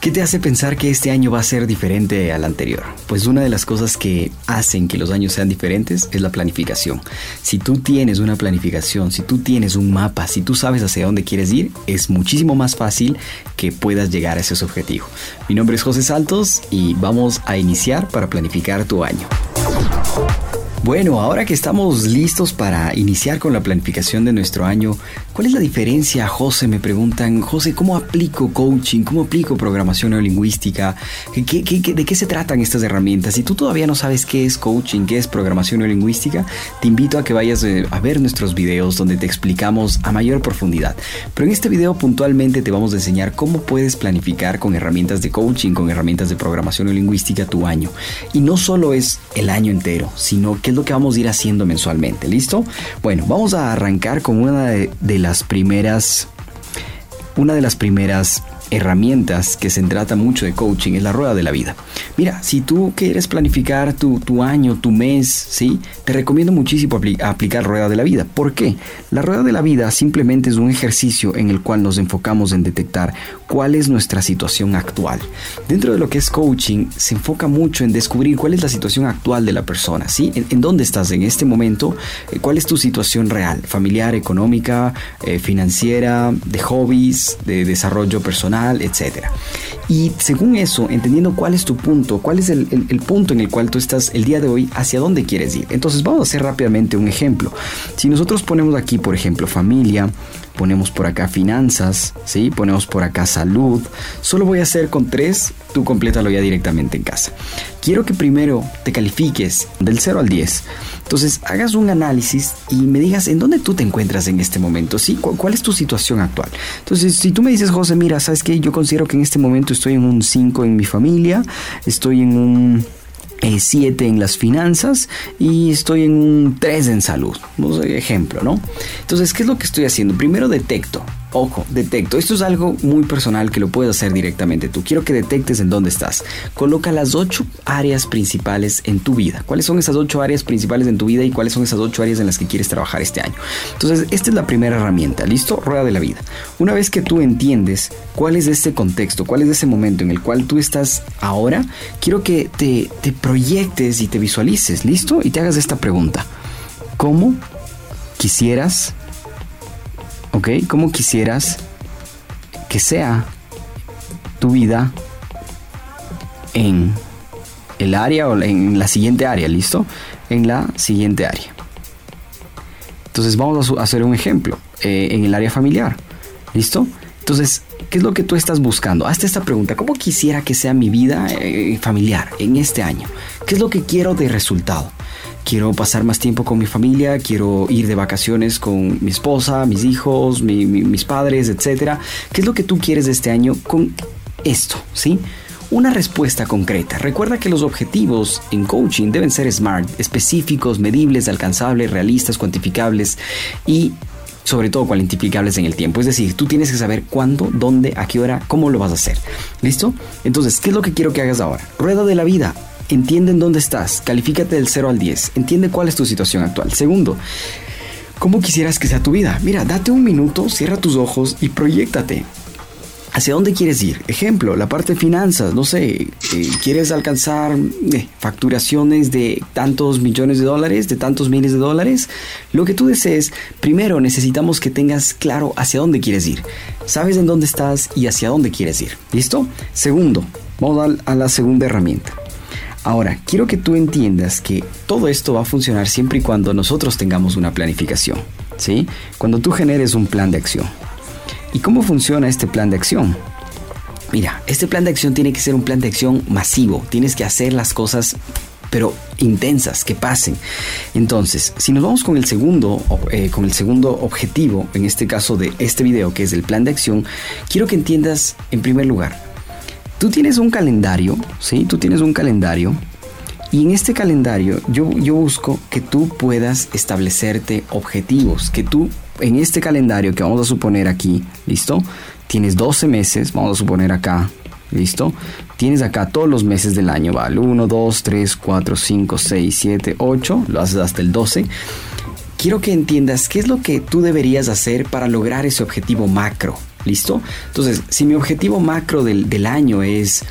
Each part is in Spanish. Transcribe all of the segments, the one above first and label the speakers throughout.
Speaker 1: ¿Qué te hace pensar que este año va a ser diferente al anterior? Pues una de las cosas que hacen que los años sean diferentes es la planificación. Si tú tienes una planificación, si tú tienes un mapa, si tú sabes hacia dónde quieres ir, es muchísimo más fácil que puedas llegar a ese objetivo. Mi nombre es José Saltos y vamos a iniciar para planificar tu año. Bueno, ahora que estamos listos para iniciar con la planificación de nuestro año, ¿cuál es la diferencia, José? Me preguntan, José, ¿cómo aplico coaching? ¿Cómo aplico programación neurolingüística? de qué se tratan estas herramientas? Si tú todavía no sabes qué es coaching, qué es programación neurolingüística, te invito a que vayas eh, a ver nuestros videos donde te explicamos a mayor profundidad. Pero en este video puntualmente te vamos a enseñar cómo puedes planificar con herramientas de coaching, con herramientas de programación neurolingüística tu año. Y no solo es el año entero, sino que lo que vamos a ir haciendo mensualmente. ¿Listo? Bueno, vamos a arrancar con una de, de las primeras. Una de las primeras herramientas que se trata mucho de coaching es la rueda de la vida. Mira, si tú quieres planificar tu, año, tu mes, ¿sí? Te recomiendo muchísimo aplicar rueda de la vida. ¿Por qué? La rueda de la vida simplemente es un ejercicio en el cual nos enfocamos en detectar cuál es nuestra situación actual. Dentro de lo que es coaching, se enfoca mucho en descubrir cuál es la situación actual de la persona, ¿sí? En, dónde estás en este momento, eh, cuál es tu situación real, familiar, económica, eh, financiera, de hobbies, de desarrollo personal etcétera. Y según eso, entendiendo cuál es tu punto, cuál es el, punto en el cual tú estás el día de hoy, hacia dónde quieres ir. Entonces vamos a hacer rápidamente un ejemplo. Si nosotros ponemos aquí, por ejemplo, familia, ponemos por acá finanzas, ¿sí? ponemos por acá salud, solo voy a hacer con tres, tú complétalo ya directamente en casa. Quiero que primero te califiques del 0 al 10. Entonces hagas un análisis y me digas en dónde tú te encuentras en este momento, ¿sí? ¿Cuál, es tu situación actual? Entonces, si tú me dices, José, mira, ¿sabes qué? Yo considero que en este momento estoy en un 5 en mi familia, estoy en un 7 eh, en las finanzas y estoy en un 3 en salud. Ejemplo, ¿no? Entonces, ¿qué es lo que estoy haciendo? Primero detecto Ojo, detecto. Esto es algo muy personal que lo puedes hacer directamente tú. Quiero que detectes en dónde estás. Coloca las ocho áreas principales en tu vida. ¿Cuáles son esas ocho áreas principales en tu vida y cuáles son esas ocho áreas en las que quieres trabajar este año? Entonces, esta es la primera herramienta. ¿Listo? Rueda de la vida. Una vez que tú entiendes cuál es este contexto, cuál es ese momento en el cual tú estás ahora, quiero que te, te proyectes y te visualices. ¿Listo? Y te hagas esta pregunta. ¿Cómo quisieras ¿ok? ¿Cómo quisieras que sea tu vida en el área o en la siguiente área, ¿listo? En la siguiente área. Entonces vamos a hacer un ejemplo eh, en el área familiar, ¿listo? Entonces, ¿qué es lo que tú estás buscando? Hazte esta pregunta, ¿cómo quisiera que sea mi vida eh, familiar en este año? ¿Qué es lo que quiero de resultado? Quiero pasar más tiempo con mi familia, quiero ir de vacaciones con mi esposa, mis hijos, mis padres, etc. ¿Qué es lo que tú quieres de este año con esto? ¿Sí? Una respuesta concreta. Recuerda que los objetivos en coaching deben ser SMART, específicos, medibles, alcanzables, realistas, cuantificables y sobre todo cuantificables en el tiempo. Es decir, tú tienes que saber cuándo, dónde, a qué hora, cómo lo vas a hacer. ¿Listo? Entonces, ¿qué es lo que quiero que hagas ahora? Rueda de la vida. Entiende en dónde estás, califícate del 0 al 10, entiende cuál es tu situación actual. Segundo, ¿cómo quisieras que sea tu vida? Mira, date un minuto, cierra tus ojos y proyectate. ¿Hacia dónde quieres ir? Ejemplo, la parte de finanzas, no sé, eh, ¿quieres alcanzar eh, facturaciones de tantos millones de dólares, de tantos miles de dólares? Lo que tú desees, primero necesitamos que tengas claro hacia dónde quieres ir. Sabes en dónde estás y hacia dónde quieres ir. ¿Listo? Segundo, vamos a la segunda herramienta. Ahora, quiero que tú entiendas que todo esto va a funcionar siempre y cuando nosotros tengamos una planificación, ¿sí? Cuando tú generes un plan de acción. ¿Y cómo funciona este plan de acción? Mira, este plan de acción tiene que ser un plan de acción masivo. Tienes que hacer las cosas pero intensas, que pasen. Entonces, si nos vamos con el segundo, eh, con el segundo objetivo, en este caso de este video, que es el plan de acción, quiero que entiendas en primer lugar Tú tienes un calendario, ¿sí? Tú tienes un calendario Y en este calendario yo, yo busco que tú puedas establecerte objetivos, que tú en este calendario que vamos a suponer aquí, ¿listo? Tienes 12 meses, vamos a suponer acá, ¿listo? Tienes acá todos los meses del año, ¿vale? 1, 2, 3, 4, 5, 6, 7, 8, lo haces hasta el 12. Quiero que entiendas qué es lo que tú deberías hacer para lograr ese objetivo macro, ¿listo? Entonces, si mi objetivo macro del, del año es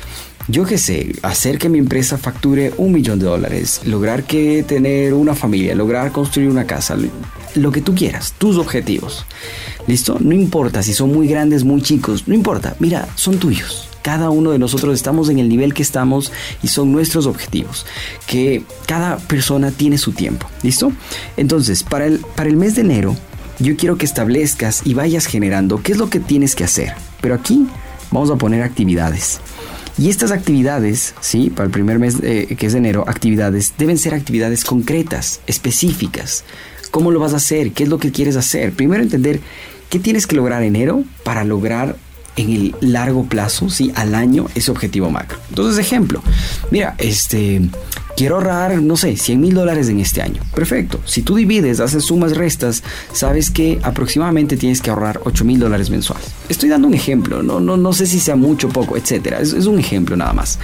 Speaker 1: yo qué sé, hacer que mi empresa facture un millón de dólares, lograr que tener una familia, lograr construir una casa, lo que tú quieras, tus objetivos. ¿Listo? No importa si son muy grandes, muy chicos, no importa, mira, son tuyos. Cada uno de nosotros estamos en el nivel que estamos y son nuestros objetivos. Que cada persona tiene su tiempo. ¿Listo? Entonces, para el, para el mes de enero, yo quiero que establezcas y vayas generando qué es lo que tienes que hacer. Pero aquí vamos a poner actividades. Y estas actividades, ¿sí? Para el primer mes eh, que es de enero, actividades deben ser actividades concretas, específicas. ¿Cómo lo vas a hacer? ¿Qué es lo que quieres hacer? Primero entender qué tienes que lograr en enero para lograr en el largo plazo, sí, al año, ese objetivo macro. Entonces, ejemplo, mira, este, quiero ahorrar, no sé, 100 mil dólares en este año. Perfecto. Si tú divides, haces sumas, restas, sabes que aproximadamente tienes que ahorrar 8 mil dólares mensuales. Estoy dando un ejemplo, no, no, no sé si sea mucho, poco, etcétera. Es, es un ejemplo nada más.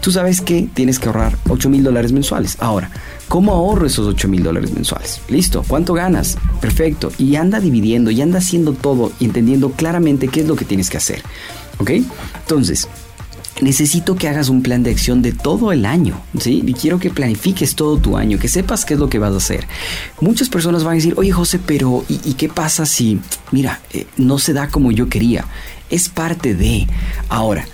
Speaker 1: Tú sabes que tienes que ahorrar 8 mil dólares mensuales. Ahora, ¿Cómo ahorro esos 8 mil dólares mensuales? Listo, ¿cuánto ganas? Perfecto. Y anda dividiendo y anda haciendo todo y entendiendo claramente qué es lo que tienes que hacer. ¿Ok? Entonces, necesito que hagas un plan de acción de todo el año, ¿sí? Y quiero que planifiques todo tu año, que sepas qué es lo que vas a hacer. Muchas personas van a decir, oye José, pero ¿y, qué pasa si, mira, eh, no se da como yo quería? Es parte de... Ahora,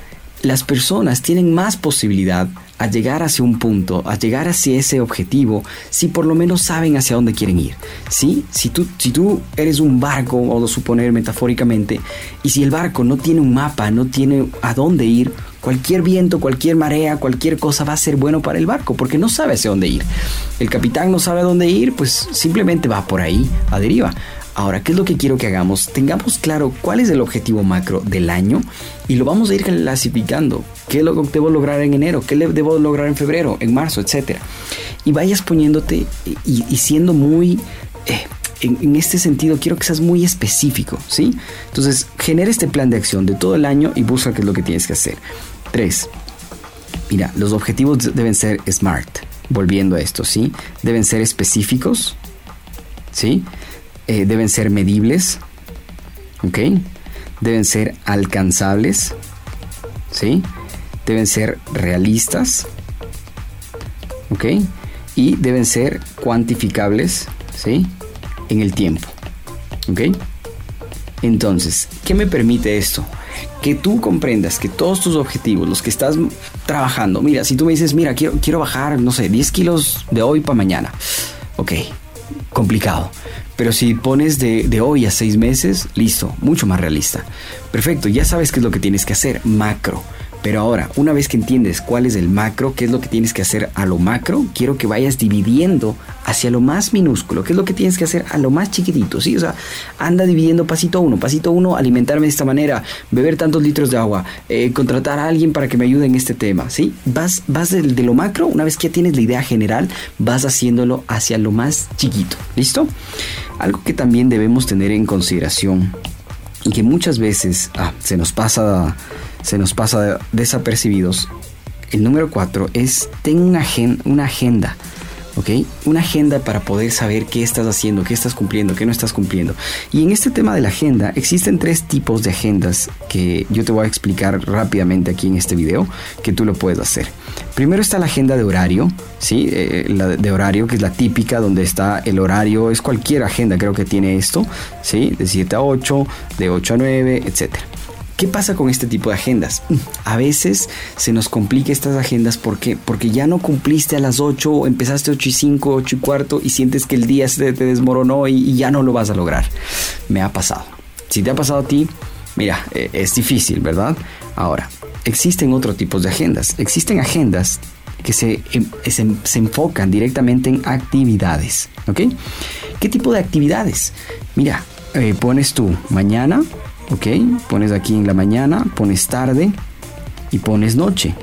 Speaker 1: las personas tienen más posibilidad a llegar hacia un punto, a llegar hacia ese objetivo, si por lo menos saben hacia dónde quieren ir. ¿sí? Si, tú, si tú eres un barco, o suponer metafóricamente, y si el barco no tiene un mapa, no tiene a dónde ir, cualquier viento, cualquier marea, cualquier cosa va a ser bueno para el barco, porque no sabe hacia dónde ir. El capitán no sabe a dónde ir, pues simplemente va por ahí, a deriva. Ahora, ¿qué es lo que quiero que hagamos? Tengamos claro cuál es el objetivo macro del año y lo vamos a ir clasificando. ¿Qué es lo que debo lograr en enero? ¿Qué debo lograr en febrero, en marzo, etcétera? Y vayas poniéndote y, siendo muy... Eh, en, este sentido, quiero que seas muy específico, ¿sí? Entonces, genera este plan de acción de todo el año y busca qué es lo que tienes que hacer. Tres, Mira, los objetivos deben ser SMART. Volviendo a esto, ¿sí? Deben ser específicos, ¿sí? Eh, deben ser medibles, ¿ok? Deben ser alcanzables, ¿sí? Deben ser realistas, ¿ok? Y deben ser cuantificables, ¿sí? En el tiempo, ¿ok? Entonces, ¿qué me permite esto? Que tú comprendas que todos tus objetivos, los que estás trabajando, mira, si tú me dices, mira, quiero, quiero bajar, no sé, 10 kilos de hoy para mañana, ok, complicado. Pero si pones de, de, hoy a seis meses, listo, mucho más realista. Perfecto, ya sabes qué es lo que tienes que hacer, macro. Pero ahora, una vez que entiendes cuál es el macro, qué es lo que tienes que hacer a lo macro, quiero que vayas dividiendo hacia lo más minúsculo, qué es lo que tienes que hacer a lo más chiquitito, ¿sí? O sea, anda dividiendo pasito uno, pasito uno, alimentarme de esta manera, beber tantos litros de agua, eh, contratar a alguien para que me ayude en este tema, ¿sí? Vas, vas de, de lo macro, una vez que ya tienes la idea general, vas haciéndolo hacia lo más chiquito, ¿listo? Algo que también debemos tener en consideración y que muchas veces ah, se nos pasa se nos pasa desapercibidos. El número cuatro es ten una, una agenda. ¿ok? Una agenda para poder saber qué estás haciendo, qué estás cumpliendo, qué no estás cumpliendo. Y en este tema de la agenda existen tres tipos de agendas que yo te voy a explicar rápidamente aquí en este video que tú lo puedes hacer. Primero está la agenda de horario, ¿sí? Eh, la de horario que es la típica donde está el horario, es cualquier agenda creo que tiene esto, ¿sí? De 7 a 8, de 8 a 9, etcétera. ¿Qué pasa con este tipo de agendas? A veces se nos complica estas agendas porque, porque ya no cumpliste a las 8, empezaste 8 y 5, 8 y cuarto y sientes que el día se te desmoronó y, ya no lo vas a lograr. Me ha pasado. Si te ha pasado a ti, mira, eh, es difícil, ¿verdad? Ahora, existen otros tipos de agendas. Existen agendas que se, em, se, enfocan directamente en actividades. ¿Ok? ¿Qué tipo de actividades? Mira, eh, pones tú mañana ¿ok? Pones aquí en la mañana, pones tarde y pones noche.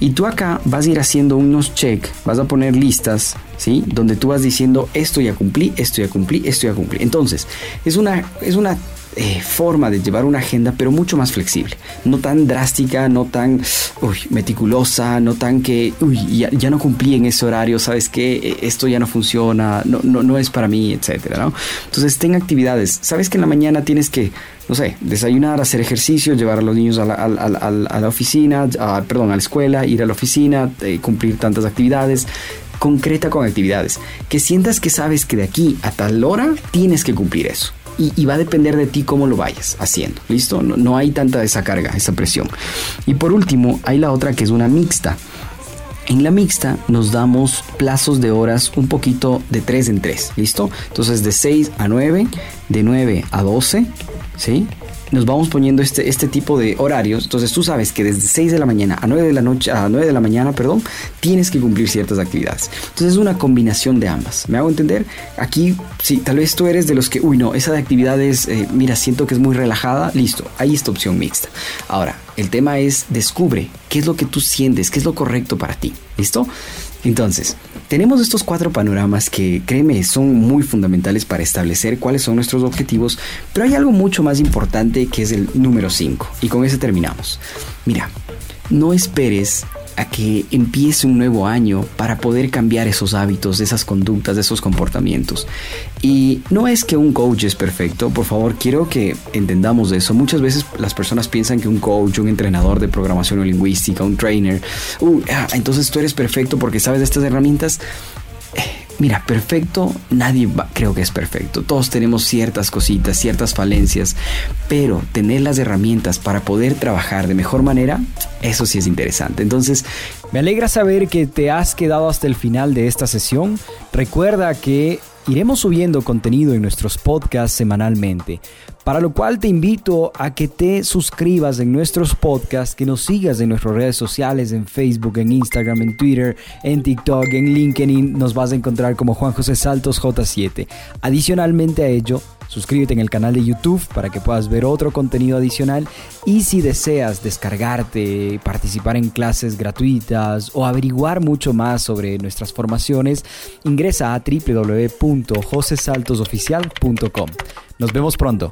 Speaker 1: Y tú acá vas a ir haciendo unos check, vas a poner listas, ¿sí? Donde tú vas diciendo, esto ya cumplí, esto ya cumplí, esto ya cumplí. Entonces, es una, es una eh, forma de llevar una agenda, pero mucho más flexible. No tan drástica, no tan meticulosa, no tan que, uy, ya, no cumplí en ese horario, ¿sabes qué? E, esto ya no funciona, no, no, no es para mí, etcétera, ¿no? Entonces, ten actividades. ¿Sabes que en la mañana tienes que no sé, desayunar, hacer ejercicio, llevar a los niños a la, oficina, perdón, a la escuela, ir a la oficina, eh, cumplir tantas actividades. Concreta con actividades. Que sientas que sabes que de aquí a tal hora tienes que cumplir eso. Y, va a depender de ti cómo lo vayas haciendo. ¿Listo? No, no hay tanta esa carga, esa presión. Y por último, hay la otra que es una mixta. En la mixta nos damos plazos de horas un poquito de 3 en 3, ¿listo? Entonces de 6 a 9, de 9 a 12, ¿sí? Nos vamos poniendo este, este tipo de horarios. Entonces tú sabes que desde 6 de la mañana a 9 de la noche, a 9 de la mañana, perdón, tienes que cumplir ciertas actividades. Entonces es una combinación de ambas. ¿Me hago entender? Aquí, sí, tal vez tú eres de los que, uy, no, esa de actividades, eh, mira, siento que es muy relajada. Listo, hay esta opción mixta. Ahora, el tema es descubre qué es lo que tú sientes, qué es lo correcto para ti. ¿Listo? Entonces, tenemos estos cuatro panoramas que, créeme, son muy fundamentales para establecer cuáles son nuestros objetivos, pero hay algo mucho más importante que es el número 5, y con ese terminamos. Mira, no esperes a que empiece un nuevo año para poder cambiar esos hábitos, esas conductas, esos comportamientos. Y no es que un coach es perfecto, por favor, quiero que entendamos eso. Muchas veces las personas piensan que un coach, un entrenador de programación lingüística, un trainer, uh, entonces tú eres perfecto porque sabes de estas herramientas. Mira, perfecto, nadie creo que es perfecto. Todos tenemos ciertas cositas, ciertas falencias, pero tener las herramientas para poder trabajar de mejor manera, eso sí es interesante. Entonces,
Speaker 2: me alegra saber que te has quedado hasta el final de esta sesión. Recuerda que iremos subiendo contenido en nuestros podcasts semanalmente. Para lo cual te invito a que te suscribas en nuestros podcasts, que nos sigas en nuestras redes sociales, en Facebook, en Instagram, en Twitter, en TikTok, en LinkedIn. Nos vas a encontrar como Juan José Saltos J7. Adicionalmente a ello, suscríbete en el canal de YouTube para que puedas ver otro contenido adicional. Y si deseas descargarte, participar en clases gratuitas o averiguar mucho más sobre nuestras formaciones, ingresa a www.josesaltosoficial.com. Nos vemos pronto.